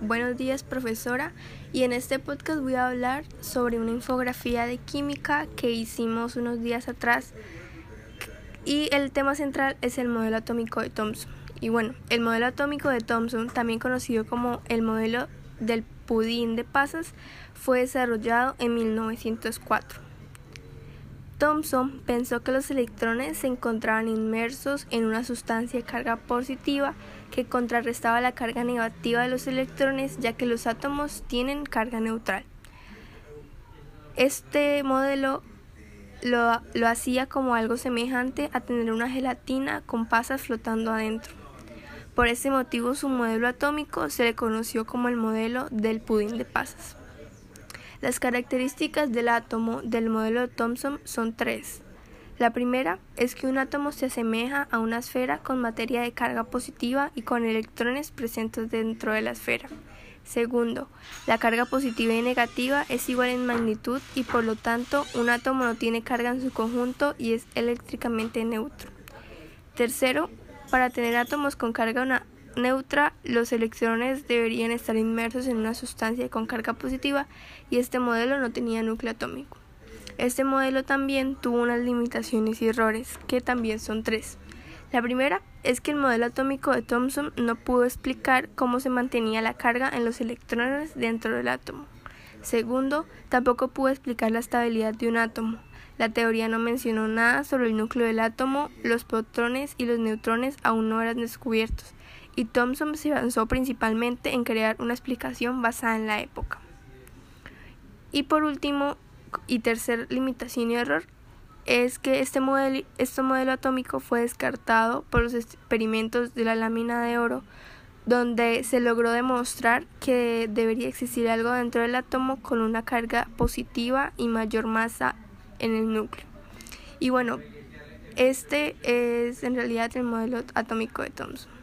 Buenos días, profesora. Y en este podcast voy a hablar sobre una infografía de química que hicimos unos días atrás. Y el tema central es el modelo atómico de Thomson. Y bueno, el modelo atómico de Thomson, también conocido como el modelo del pudín de pasas, fue desarrollado en 1904. Thomson pensó que los electrones se encontraban inmersos en una sustancia de carga positiva que contrarrestaba la carga negativa de los electrones ya que los átomos tienen carga neutral. Este modelo lo, lo hacía como algo semejante a tener una gelatina con pasas flotando adentro. Por ese motivo su modelo atómico se le conoció como el modelo del pudín de pasas. Las características del átomo del modelo de Thomson son tres. La primera es que un átomo se asemeja a una esfera con materia de carga positiva y con electrones presentes dentro de la esfera. Segundo, la carga positiva y negativa es igual en magnitud y por lo tanto un átomo no tiene carga en su conjunto y es eléctricamente neutro. Tercero, para tener átomos con carga neutra, los electrones deberían estar inmersos en una sustancia con carga positiva y este modelo no tenía núcleo atómico. Este modelo también tuvo unas limitaciones y errores, que también son tres. La primera es que el modelo atómico de Thomson no pudo explicar cómo se mantenía la carga en los electrones dentro del átomo. Segundo, tampoco pudo explicar la estabilidad de un átomo. La teoría no mencionó nada sobre el núcleo del átomo, los protones y los neutrones aún no eran descubiertos, y Thomson se avanzó principalmente en crear una explicación basada en la época. Y por último, y tercer limitación y error, es que este modelo, este modelo atómico fue descartado por los experimentos de la lámina de oro, donde se logró demostrar que debería existir algo dentro del átomo con una carga positiva y mayor masa en el núcleo. Y bueno, este es en realidad el modelo atómico de Thomson.